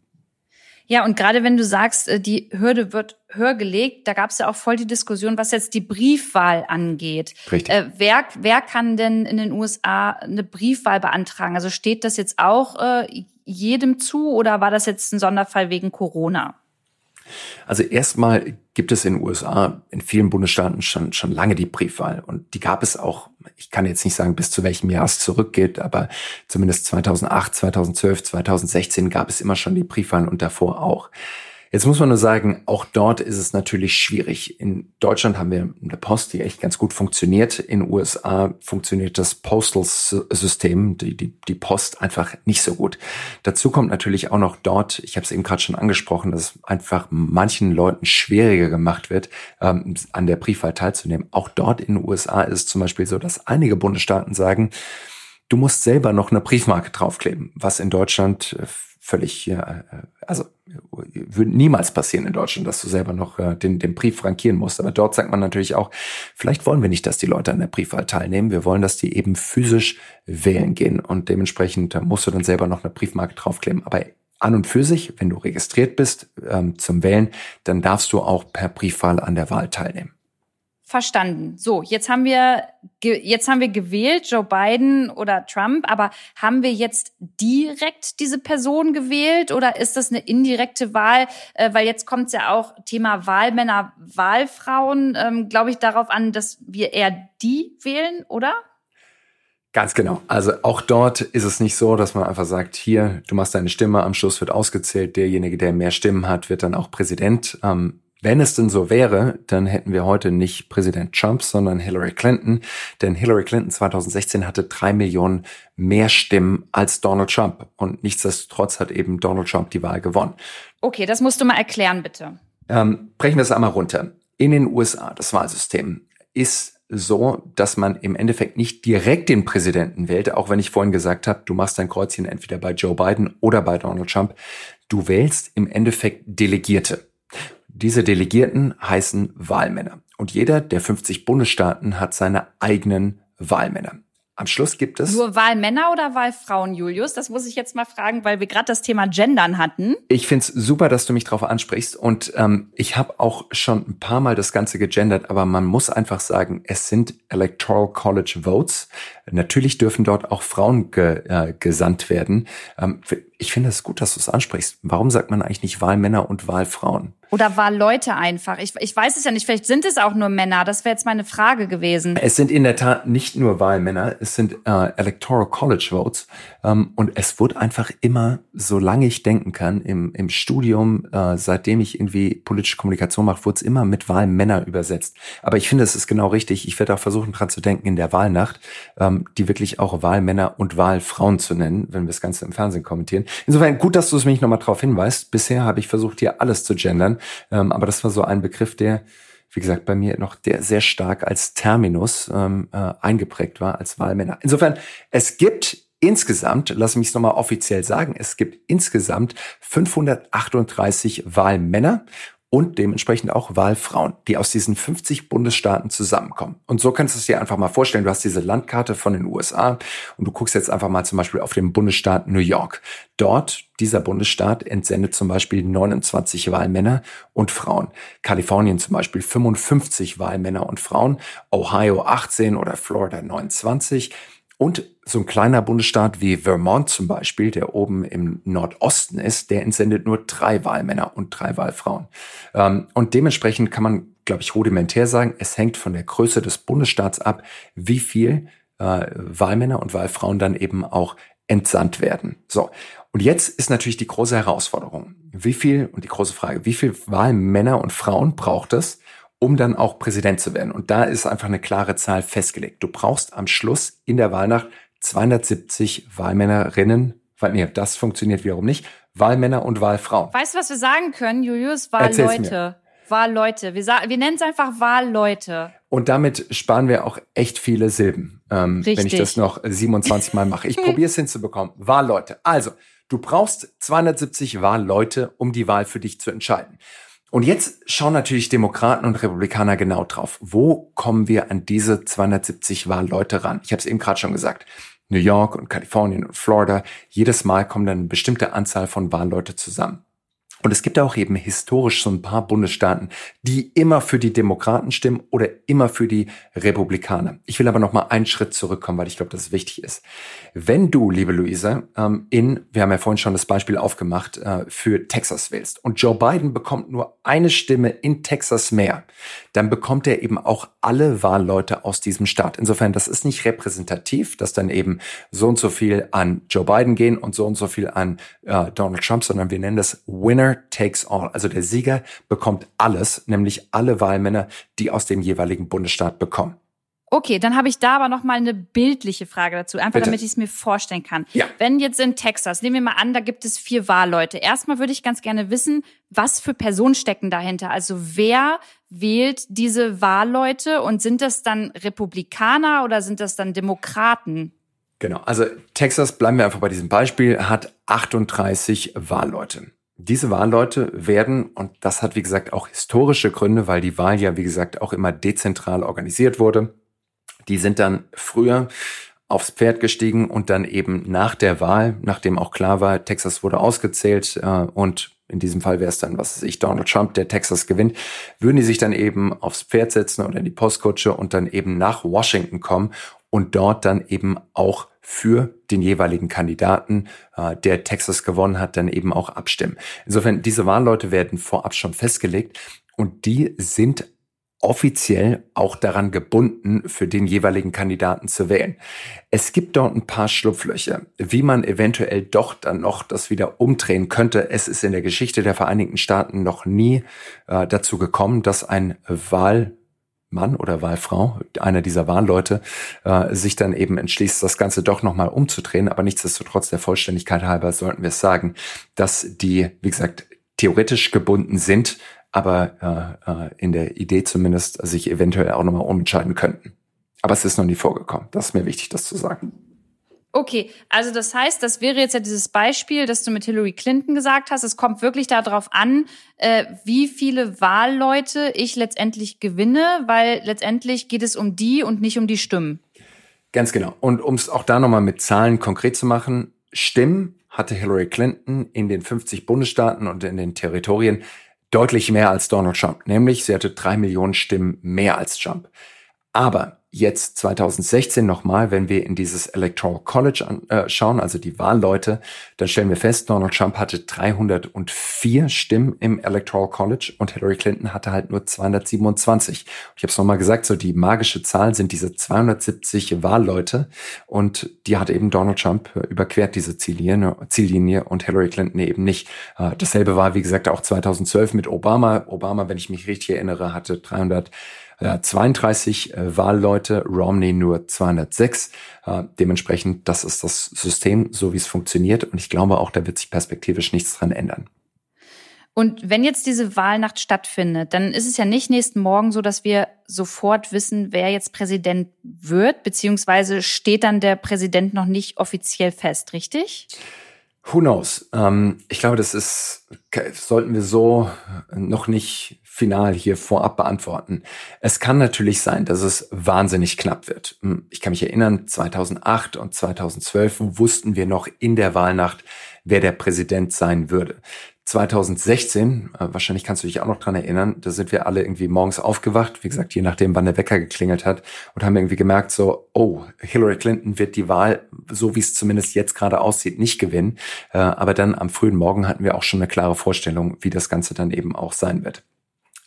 Ja, und gerade wenn du sagst, äh, die Hürde wird höher gelegt, da gab es ja auch voll die Diskussion, was jetzt die Briefwahl angeht. Richtig. Äh, wer, wer kann denn in den USA eine Briefwahl beantragen? Also steht das jetzt auch äh, jedem zu oder war das jetzt ein Sonderfall wegen Corona? Also erstmal gibt es in den USA in vielen Bundesstaaten schon, schon lange die Briefwahl und die gab es auch, ich kann jetzt nicht sagen, bis zu welchem Jahr es zurückgeht, aber zumindest 2008, 2012, 2016 gab es immer schon die Briefwahl und davor auch. Jetzt muss man nur sagen, auch dort ist es natürlich schwierig. In Deutschland haben wir eine Post, die echt ganz gut funktioniert. In den USA funktioniert das Postal-System, die, die, die Post einfach nicht so gut. Dazu kommt natürlich auch noch dort, ich habe es eben gerade schon angesprochen, dass einfach manchen Leuten schwieriger gemacht wird, ähm, an der Briefwahl teilzunehmen. Auch dort in den USA ist es zum Beispiel so, dass einige Bundesstaaten sagen, du musst selber noch eine Briefmarke draufkleben, was in Deutschland äh, völlig, ja, äh, also würde niemals passieren in Deutschland, dass du selber noch äh, den, den Brief frankieren musst. Aber dort sagt man natürlich auch, vielleicht wollen wir nicht, dass die Leute an der Briefwahl teilnehmen. Wir wollen, dass die eben physisch wählen gehen. Und dementsprechend äh, musst du dann selber noch eine Briefmarke draufkleben. Aber an und für sich, wenn du registriert bist ähm, zum Wählen, dann darfst du auch per Briefwahl an der Wahl teilnehmen verstanden. So, jetzt haben wir jetzt haben wir gewählt Joe Biden oder Trump, aber haben wir jetzt direkt diese Person gewählt oder ist das eine indirekte Wahl? Äh, weil jetzt kommt es ja auch Thema Wahlmänner, Wahlfrauen, ähm, glaube ich darauf an, dass wir eher die wählen, oder? Ganz genau. Also auch dort ist es nicht so, dass man einfach sagt, hier, du machst deine Stimme, am Schluss wird ausgezählt, derjenige, der mehr Stimmen hat, wird dann auch Präsident. Ähm, Wenn es denn so wäre, dann hätten wir heute nicht Präsident Trump, sondern Hillary Clinton. Denn Hillary Clinton 2016 hatte drei Millionen mehr Stimmen als Donald Trump. Und nichtsdestotrotz hat eben Donald Trump die Wahl gewonnen. Okay, das musst du mal erklären, bitte. Ähm, brechen wir es einmal runter. In den USA, das Wahlsystem, ist so, dass man im Endeffekt nicht direkt den Präsidenten wählt, auch wenn ich vorhin gesagt habe, du machst dein Kreuzchen entweder bei Joe Biden oder bei Donald Trump. Du wählst im Endeffekt Delegierte. Diese Delegierten heißen Wahlmänner. Und jeder der 50 Bundesstaaten hat seine eigenen Wahlmänner. Am Schluss gibt es. Nur Wahlmänner oder Wahlfrauen, Julius? Das muss ich jetzt mal fragen, weil wir gerade das Thema Gendern hatten. Ich find's super, dass du mich darauf ansprichst. Und ähm, ich habe auch schon ein paar Mal das Ganze gegendert, aber man muss einfach sagen, es sind Electoral College Votes. Natürlich dürfen dort auch Frauen ge, äh, gesandt werden. Ähm, ich finde es gut, dass du es ansprichst. Warum sagt man eigentlich nicht Wahlmänner und Wahlfrauen? Oder Wahlleute einfach? Ich, ich weiß es ja nicht. Vielleicht sind es auch nur Männer. Das wäre jetzt meine Frage gewesen. Es sind in der Tat nicht nur Wahlmänner. Es sind äh, Electoral College Votes. Ähm, und es wird einfach immer, solange ich denken kann, im, im Studium, äh, seitdem ich irgendwie politische Kommunikation mache, wurde es immer mit Wahlmänner übersetzt. Aber ich finde, es ist genau richtig. Ich werde auch versuchen, dran zu denken in der Wahlnacht, ähm, die wirklich auch Wahlmänner und Wahlfrauen zu nennen, wenn wir das Ganze im Fernsehen kommentieren. Insofern gut, dass du es mich nochmal darauf hinweist. Bisher habe ich versucht, hier alles zu gendern. Ähm, aber das war so ein Begriff, der wie gesagt, bei mir noch der sehr stark als Terminus ähm, äh, eingeprägt war, als Wahlmänner. Insofern, es gibt insgesamt, lass mich es nochmal offiziell sagen, es gibt insgesamt 538 Wahlmänner und dementsprechend auch Wahlfrauen, die aus diesen 50 Bundesstaaten zusammenkommen. Und so kannst du es dir einfach mal vorstellen. Du hast diese Landkarte von den USA und du guckst jetzt einfach mal zum Beispiel auf den Bundesstaat New York. Dort, dieser Bundesstaat entsendet zum Beispiel 29 Wahlmänner und Frauen. Kalifornien zum Beispiel 55 Wahlmänner und Frauen. Ohio 18 oder Florida 29. Und so ein kleiner Bundesstaat wie Vermont zum Beispiel, der oben im Nordosten ist, der entsendet nur drei Wahlmänner und drei Wahlfrauen. Ähm, und dementsprechend kann man, glaube ich, rudimentär sagen, es hängt von der Größe des Bundesstaats ab, wie viel äh, Wahlmänner und Wahlfrauen dann eben auch entsandt werden. So. Und jetzt ist natürlich die große Herausforderung. Wie viel, und die große Frage, wie viel Wahlmänner und Frauen braucht es, um dann auch Präsident zu werden. Und da ist einfach eine klare Zahl festgelegt. Du brauchst am Schluss in der Wahlnacht 270 Wahlmännerinnen, weil nee, das funktioniert wiederum nicht, Wahlmänner und Wahlfrauen. Weißt du, was wir sagen können, Julius? Wahlleute. Wahlleute. Wir, wir nennen es einfach Wahlleute. Und damit sparen wir auch echt viele Silben, ähm, wenn ich das noch 27 Mal mache. Ich probiere es hinzubekommen. Wahlleute. Also, du brauchst 270 Wahlleute, um die Wahl für dich zu entscheiden. Und jetzt schauen natürlich Demokraten und Republikaner genau drauf. Wo kommen wir an diese 270 Wahlleute ran? Ich habe es eben gerade schon gesagt. New York und Kalifornien und Florida. Jedes Mal kommen dann eine bestimmte Anzahl von Wahlleute zusammen. Und es gibt auch eben historisch so ein paar Bundesstaaten, die immer für die Demokraten stimmen oder immer für die Republikaner. Ich will aber noch mal einen Schritt zurückkommen, weil ich glaube, dass es wichtig ist. Wenn du, liebe Luisa, ähm, in, wir haben ja vorhin schon das Beispiel aufgemacht, äh, für Texas wählst und Joe Biden bekommt nur eine Stimme in Texas mehr, dann bekommt er eben auch alle Wahlleute aus diesem Staat. Insofern, das ist nicht repräsentativ, dass dann eben so und so viel an Joe Biden gehen und so und so viel an äh, Donald Trump, sondern wir nennen das Winner takes all. Also der Sieger bekommt alles, nämlich alle Wahlmänner, die aus dem jeweiligen Bundesstaat bekommen. Okay, dann habe ich da aber noch mal eine bildliche Frage dazu, einfach Bitte. damit ich es mir vorstellen kann. Ja. Wenn jetzt in Texas, nehmen wir mal an, da gibt es vier Wahlleute. Erstmal würde ich ganz gerne wissen, was für Personen stecken dahinter? Also wer wählt diese Wahlleute und sind das dann Republikaner oder sind das dann Demokraten? Genau, also Texas, bleiben wir einfach bei diesem Beispiel, hat 38 Wahlleute. Diese Wahlleute werden, und das hat wie gesagt auch historische Gründe, weil die Wahl ja wie gesagt auch immer dezentral organisiert wurde, die sind dann früher aufs Pferd gestiegen und dann eben nach der Wahl, nachdem auch klar war, Texas wurde ausgezählt äh, und in diesem Fall wäre es dann, was weiß ich, Donald Trump, der Texas gewinnt, würden die sich dann eben aufs Pferd setzen oder in die Postkutsche und dann eben nach Washington kommen und dort dann eben auch für den jeweiligen Kandidaten, äh, der Texas gewonnen hat, dann eben auch abstimmen. Insofern, diese Wahlleute werden vorab schon festgelegt und die sind offiziell auch daran gebunden, für den jeweiligen Kandidaten zu wählen. Es gibt dort ein paar Schlupflöcher, wie man eventuell doch dann noch das wieder umdrehen könnte. Es ist in der Geschichte der Vereinigten Staaten noch nie äh, dazu gekommen, dass ein Wahl Mann oder Wahlfrau, einer dieser Wahlleute, äh, sich dann eben entschließt, das Ganze doch nochmal umzudrehen. Aber nichtsdestotrotz der Vollständigkeit halber sollten wir sagen, dass die, wie gesagt, theoretisch gebunden sind, aber äh, äh, in der Idee zumindest sich eventuell auch nochmal umentscheiden könnten. Aber es ist noch nie vorgekommen. Das ist mir wichtig, das zu sagen. Okay, also das heißt, das wäre jetzt ja dieses Beispiel, das du mit Hillary Clinton gesagt hast. Es kommt wirklich darauf an, äh, wie viele Wahlleute ich letztendlich gewinne, weil letztendlich geht es um die und nicht um die Stimmen. Ganz genau. Und um es auch da nochmal mit Zahlen konkret zu machen, Stimmen hatte Hillary Clinton in den 50 Bundesstaaten und in den Territorien deutlich mehr als Donald Trump. Nämlich, sie hatte drei Millionen Stimmen mehr als Trump. Aber jetzt 2016 nochmal, wenn wir in dieses Electoral College anschauen, äh, also die Wahlleute, dann stellen wir fest, Donald Trump hatte 304 Stimmen im Electoral College und Hillary Clinton hatte halt nur 227. Ich habe es nochmal gesagt, so die magische Zahl sind diese 270 Wahlleute und die hat eben Donald Trump äh, überquert, diese Ziellinie, Ziellinie und Hillary Clinton eben nicht. Äh, dasselbe war, wie gesagt, auch 2012 mit Obama. Obama, wenn ich mich richtig erinnere, hatte 300 äh, 32 äh, Wahlleute, Romney nur 206. Äh, dementsprechend, das ist das System, so wie es funktioniert. Und ich glaube auch, da wird sich perspektivisch nichts dran ändern. Und wenn jetzt diese Wahlnacht stattfindet, dann ist es ja nicht nächsten Morgen so, dass wir sofort wissen, wer jetzt Präsident wird, beziehungsweise steht dann der Präsident noch nicht offiziell fest, richtig? Who knows? Ähm, ich glaube, das ist, sollten wir so noch nicht final hier vorab beantworten. Es kann natürlich sein, dass es wahnsinnig knapp wird. Hm, ich kann mich erinnern, 2008 und 2012 wussten wir noch in der Wahlnacht, wer der Präsident sein würde. 2016, äh, wahrscheinlich kannst du dich auch noch dran erinnern, da sind wir alle irgendwie morgens aufgewacht, wie gesagt, je nachdem, wann der Wecker geklingelt hat, und haben irgendwie gemerkt, so, oh, Hillary Clinton wird die Wahl, so wie es zumindest jetzt gerade aussieht, nicht gewinnen. Äh, aber dann am frühen Morgen hatten wir auch schon eine klare Vorstellung, wie das Ganze dann eben auch sein wird.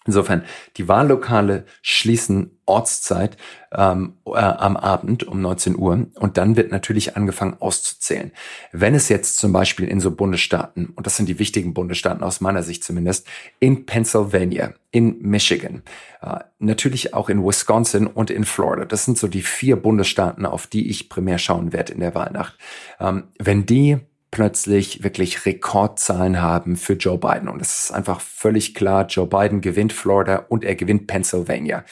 Insofern, die Wahllokale schließen Ortszeit ähm, äh, am Abend um 19 Uhr und dann wird natürlich angefangen auszuzählen. Wenn es jetzt zum Beispiel in so Bundesstaaten, und das sind die wichtigen Bundesstaaten aus meiner Sicht zumindest, in Pennsylvania, in Michigan, äh, natürlich auch in Wisconsin und in Florida, das sind so die vier Bundesstaaten, auf die ich primär schauen werde in der Wahlnacht. Ähm, wenn die plötzlich wirklich Rekordzahlen haben für Joe Biden. Und es ist einfach völlig klar, Joe Biden gewinnt Florida und er gewinnt Pennsylvania.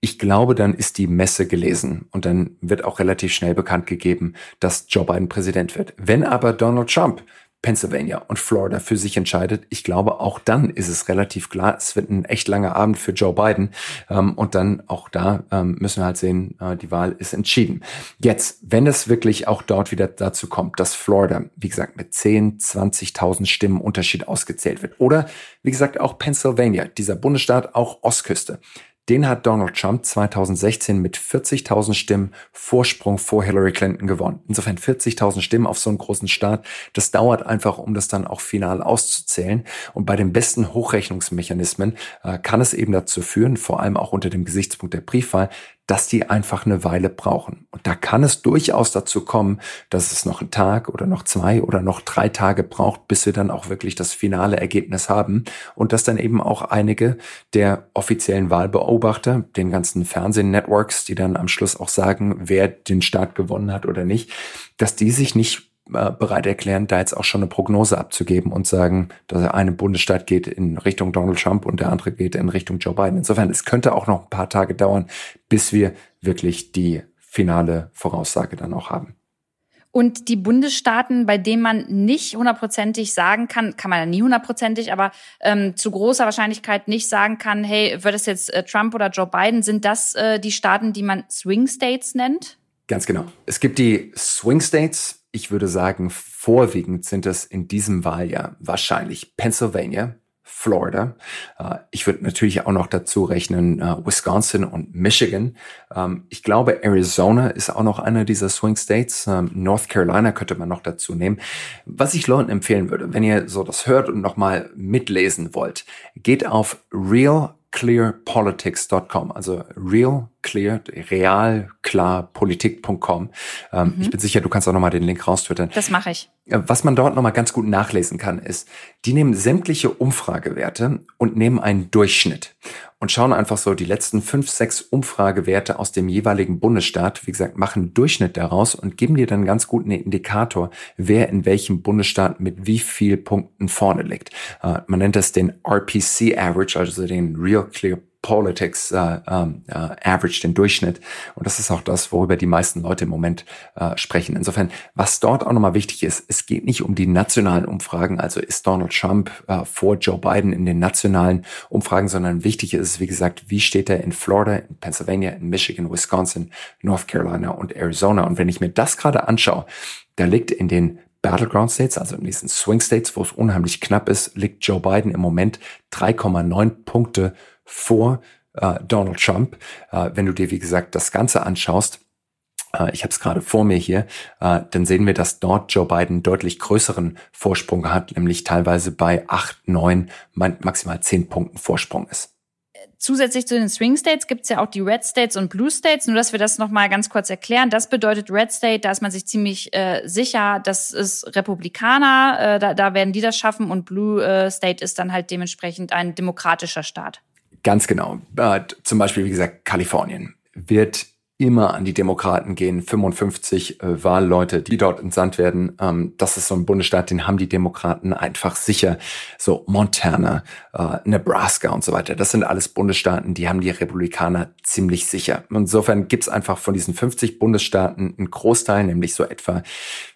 Ich glaube, dann ist die Messe gelesen und dann wird auch relativ schnell bekannt gegeben, dass Joe Biden Präsident wird. Wenn aber Donald Trump Pennsylvania und Florida für sich entscheidet. Ich glaube, auch dann ist es relativ klar, es wird ein echt langer Abend für Joe Biden. Ähm, und dann auch da ähm, müssen wir halt sehen, äh, die Wahl ist entschieden. Jetzt, wenn es wirklich auch dort wieder dazu kommt, dass Florida, wie gesagt, mit 10, 20.000 Stimmen Unterschied ausgezählt wird. Oder, wie gesagt, auch Pennsylvania, dieser Bundesstaat, auch Ostküste. Den hat Donald Trump 2016 mit 40.000 Stimmen Vorsprung vor Hillary Clinton gewonnen. Insofern 40.000 Stimmen auf so einen großen Staat, das dauert einfach, um das dann auch final auszuzählen. Und bei den besten Hochrechnungsmechanismen äh, kann es eben dazu führen, vor allem auch unter dem Gesichtspunkt der Briefwahl, dass die einfach eine Weile brauchen. Und da kann es durchaus dazu kommen, dass es noch einen Tag oder noch zwei oder noch drei Tage braucht, bis wir dann auch wirklich das finale Ergebnis haben. Und dass dann eben auch einige der offiziellen Wahlbeobachter, den ganzen Fernsehnetworks, die dann am Schluss auch sagen, wer den Staat gewonnen hat oder nicht, dass die sich nicht bereit erklären, da jetzt auch schon eine Prognose abzugeben und sagen, dass der eine Bundesstaat geht in Richtung Donald Trump und der andere geht in Richtung Joe Biden. Insofern, es könnte auch noch ein paar Tage dauern, bis wir wirklich die finale Voraussage dann auch haben. Und die Bundesstaaten, bei denen man nicht hundertprozentig sagen kann, kann man ja nie hundertprozentig, aber ähm, zu großer Wahrscheinlichkeit nicht sagen kann, hey, wird es jetzt äh, Trump oder Joe Biden, sind das äh, die Staaten, die man Swing States nennt? Ganz genau. Es gibt die Swing States, ich würde sagen, vorwiegend sind es in diesem Wahljahr wahrscheinlich Pennsylvania, Florida. Äh, ich würde natürlich auch noch dazu rechnen äh, Wisconsin und Michigan. Ähm, ich glaube, Arizona ist auch noch einer dieser Swing States. Ähm, North Carolina könnte man noch dazu nehmen. Was ich Leuten empfehlen würde, wenn ihr so das hört und nochmal mitlesen wollt, geht auf Real realclearpolitics.com, also real clear, real klar politik.com. Ähm, mhm. Ich bin sicher, du kannst auch nochmal den Link raustwittern. Das mache ich. Äh, was man dort nochmal ganz gut nachlesen kann, ist, die nehmen sämtliche Umfragewerte und nehmen einen Durchschnitt und schauen einfach so die letzten fünf, sechs Umfragewerte aus dem jeweiligen Bundesstaat, wie gesagt, machen einen Durchschnitt daraus und geben dir dann ganz gut einen Indikator, wer in welchem Bundesstaat mit wie viel Punkten vorne liegt. Äh, man nennt das den RPC Average, also den Real Clear Politics äh, ähm, äh, Average, den Durchschnitt. Und das ist auch das, worüber die meisten Leute im Moment äh, sprechen. Insofern, was dort auch nochmal wichtig ist, es geht nicht um die nationalen Umfragen, also ist Donald Trump äh, vor Joe Biden in den nationalen Umfragen, sondern wichtig ist, wie gesagt, wie steht er in Florida, in Pennsylvania, in Michigan, Wisconsin, North Carolina und Arizona. Und wenn ich mir das gerade anschaue, da liegt in den Battleground States, also in diesen Swing States, wo es unheimlich knapp ist, liegt Joe Biden im Moment 3,9 Punkte vor äh, Donald Trump. Äh, wenn du dir, wie gesagt, das Ganze anschaust, äh, ich habe es gerade vor mir hier, äh, dann sehen wir, dass dort Joe Biden deutlich größeren Vorsprung hat, nämlich teilweise bei acht, neun, maximal zehn Punkten Vorsprung ist. Zusätzlich zu den Swing States gibt es ja auch die Red States und Blue States. Nur, dass wir das nochmal ganz kurz erklären. Das bedeutet Red State, da ist man sich ziemlich äh, sicher, das ist Republikaner, äh, da, da werden die das schaffen. Und Blue äh, State ist dann halt dementsprechend ein demokratischer Staat. Ganz genau. Äh, zum Beispiel, wie gesagt, Kalifornien wird immer an die Demokraten gehen. 55 äh, Wahlleute, die dort entsandt werden. Ähm, das ist so ein Bundesstaat, den haben die Demokraten einfach sicher. So Montana, äh, Nebraska und so weiter. Das sind alles Bundesstaaten, die haben die Republikaner ziemlich sicher. Insofern gibt's einfach von diesen 50 Bundesstaaten einen Großteil, nämlich so etwa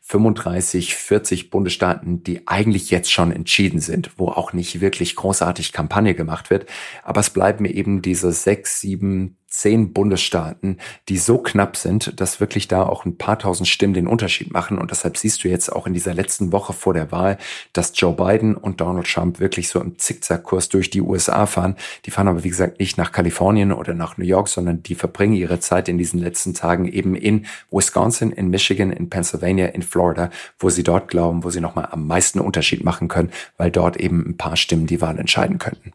35, 40 Bundesstaaten, die eigentlich jetzt schon entschieden sind, wo auch nicht wirklich großartig Kampagne gemacht wird. Aber es bleiben eben diese sechs, sieben, zehn Bundesstaaten, die so knapp sind, dass wirklich da auch ein paar tausend Stimmen den Unterschied machen. Und deshalb siehst du jetzt auch in dieser letzten Woche vor der Wahl, dass Joe Biden und Donald Trump wirklich so im Zickzackkurs durch die USA fahren. Die fahren aber, wie gesagt, nicht nach Kalifornien oder nach New York, sondern die verbringen ihre Zeit in diesen letzten Tagen eben in Wisconsin, in Michigan, in Pennsylvania, in Florida, wo sie dort glauben, wo sie nochmal am meisten Unterschied machen können, weil dort eben ein paar Stimmen die Wahl entscheiden könnten.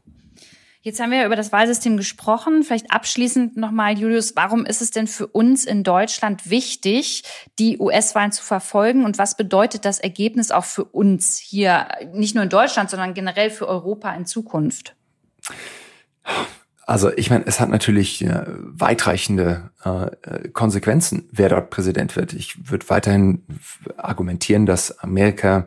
Jetzt haben wir über das Wahlsystem gesprochen. Vielleicht abschließend nochmal, Julius, warum ist es denn für uns in Deutschland wichtig, die US-Wahlen zu verfolgen? Und was bedeutet das Ergebnis auch für uns hier, nicht nur in Deutschland, sondern generell für Europa in Zukunft? Also ich meine, es hat natürlich äh, weitreichende äh, Konsequenzen, wer dort Präsident wird. Ich würde weiterhin argumentieren, dass Amerika,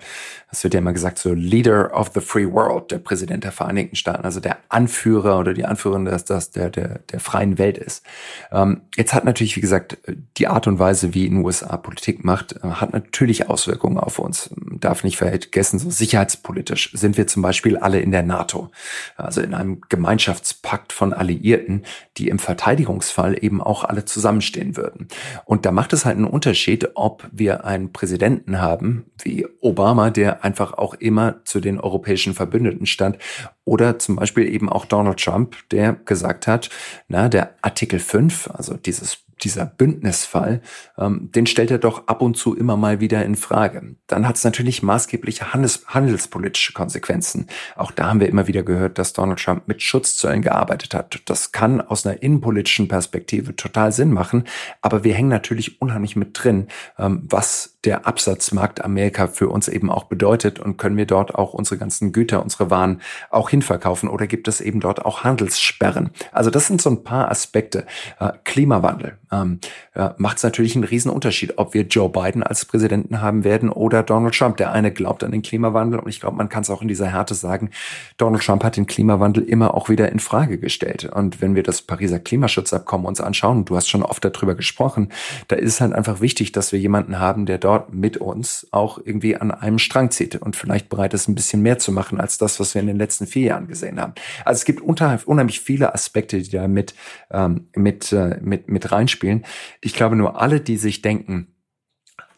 das wird ja immer gesagt, so Leader of the Free World, der Präsident der Vereinigten Staaten, also der Anführer oder die Anführerin, dass das der, der, der freien Welt ist. Ähm, jetzt hat natürlich, wie gesagt, die Art und Weise, wie in den USA Politik macht, äh, hat natürlich Auswirkungen auf uns. Darf nicht vergessen, so sicherheitspolitisch sind wir zum Beispiel alle in der NATO, also in einem Gemeinschaftspakt von Alliierten, die im Verteidigungsfall eben auch alle zusammenstehen würden. Und da macht es halt einen Unterschied, ob wir einen Präsidenten haben, wie Obama, der einfach auch immer zu den europäischen Verbündeten stand, oder zum Beispiel eben auch Donald Trump, der gesagt hat, na, der Artikel 5, also dieses dieser Bündnisfall, ähm, den stellt er doch ab und zu immer mal wieder in Frage. Dann hat es natürlich maßgebliche handels handelspolitische Konsequenzen. Auch da haben wir immer wieder gehört, dass Donald Trump mit Schutzzöllen gearbeitet hat. Das kann aus einer innenpolitischen Perspektive total Sinn machen, aber wir hängen natürlich unheimlich mit drin, ähm, was der Absatzmarkt Amerika für uns eben auch bedeutet und können wir dort auch unsere ganzen Güter, unsere Waren auch hinverkaufen oder gibt es eben dort auch Handelssperren? Also das sind so ein paar Aspekte. Äh, Klimawandel ähm, äh, macht es natürlich einen riesen ob wir Joe Biden als Präsidenten haben werden oder Donald Trump. Der eine glaubt an den Klimawandel und ich glaube, man kann es auch in dieser Härte sagen, Donald Trump hat den Klimawandel immer auch wieder in Frage gestellt. Und wenn wir das Pariser Klimaschutzabkommen uns anschauen, du hast schon oft darüber gesprochen, da ist es halt einfach wichtig, dass wir jemanden haben, der dort mit uns auch irgendwie an einem Strang zieht und vielleicht bereit ist, ein bisschen mehr zu machen als das, was wir in den letzten vier Jahren gesehen haben. Also es gibt unheimlich viele Aspekte, die da mit, ähm, mit, äh, mit, mit reinspielen. Ich glaube nur alle, die sich denken,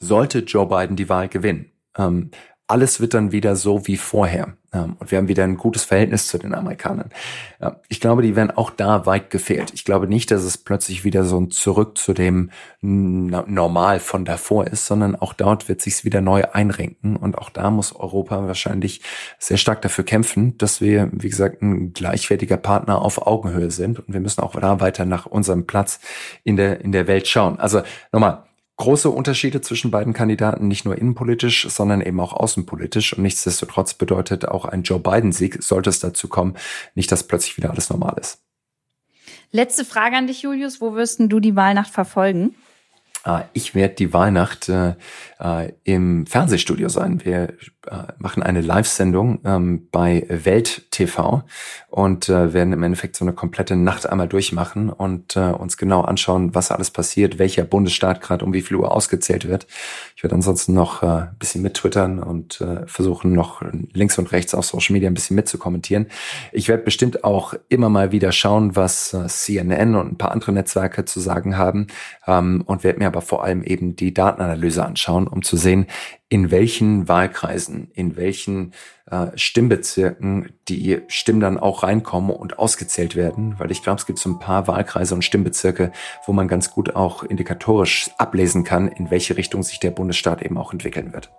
sollte Joe Biden die Wahl gewinnen, ähm, alles wird dann wieder so wie vorher. Ähm, und wir haben wieder ein gutes Verhältnis zu den Amerikanern. Ich glaube, die werden auch da weit gefehlt. Ich glaube nicht, dass es plötzlich wieder so ein Zurück zu dem Normal von davor ist, sondern auch dort wird sich's wieder neu einrenken. Und auch da muss Europa wahrscheinlich sehr stark dafür kämpfen, dass wir, wie gesagt, ein gleichwertiger Partner auf Augenhöhe sind. Und wir müssen auch da weiter nach unserem Platz in der, in der Welt schauen. Also nochmal, große Unterschiede zwischen beiden Kandidaten, nicht nur innenpolitisch, sondern eben auch außenpolitisch. Und nichtsdestotrotz bedeutet auch ein Joe Biden-Sieg, sollte es dazu kommen, nicht, dass plötzlich wieder alles normal ist. Letzte Frage an dich, Julius. Wo wirst du die Wahlnacht verfolgen? Ah, ich werde die Weihnacht äh, äh, im Fernsehstudio sein. Wir machen eine Live-Sendung ähm, bei Welt TV und äh, werden im Endeffekt so eine komplette Nacht einmal durchmachen und äh, uns genau anschauen, was alles passiert, welcher Bundesstaat gerade um wie viel Uhr ausgezählt wird. Ich werde ansonsten noch äh, ein bisschen mittwittern und äh, versuchen noch links und rechts auf Social Media ein bisschen mitzukommentieren. Ich werde bestimmt auch immer mal wieder schauen, was äh, CNN und ein paar andere Netzwerke zu sagen haben ähm, und werde mir aber vor allem eben die Datenanalyse anschauen, um zu sehen, in welchen Wahlkreisen, in welchen äh, Stimmbezirken die Stimmen dann auch reinkommen und ausgezählt werden, weil ich glaube, es gibt so ein paar Wahlkreise und Stimmbezirke, wo man ganz gut auch indikatorisch ablesen kann, in welche Richtung sich der Bundesstaat eben auch entwickeln wird.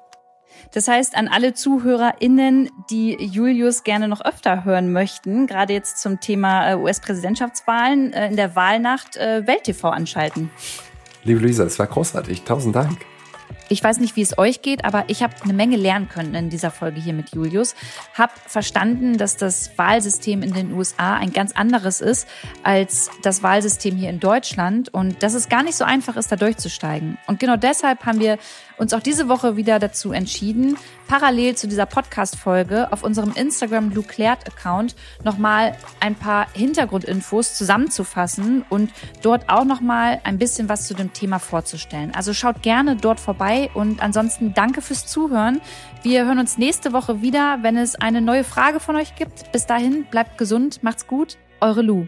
Das heißt, an alle ZuhörerInnen, die Julius gerne noch öfter hören möchten, gerade jetzt zum Thema äh, US-Präsidentschaftswahlen, äh, in der Wahlnacht äh, Welt TV anschalten. Liebe Luisa, es war großartig. Tausend Dank. Ich weiß nicht, wie es euch geht, aber ich habe eine Menge lernen können in dieser Folge hier mit Julius. Hab verstanden, dass das Wahlsystem in den USA ein ganz anderes ist als das Wahlsystem hier in Deutschland und dass es gar nicht so einfach ist, da durchzusteigen. Und genau deshalb haben wir uns auch diese Woche wieder dazu entschieden, parallel zu dieser Podcast-Folge auf unserem Instagram Luclert-Account nochmal ein paar Hintergrundinfos zusammenzufassen und dort auch nochmal ein bisschen was zu dem Thema vorzustellen. Also schaut gerne dort vorbei und ansonsten danke fürs Zuhören. Wir hören uns nächste Woche wieder, wenn es eine neue Frage von euch gibt. Bis dahin, bleibt gesund, macht's gut. Eure Lou.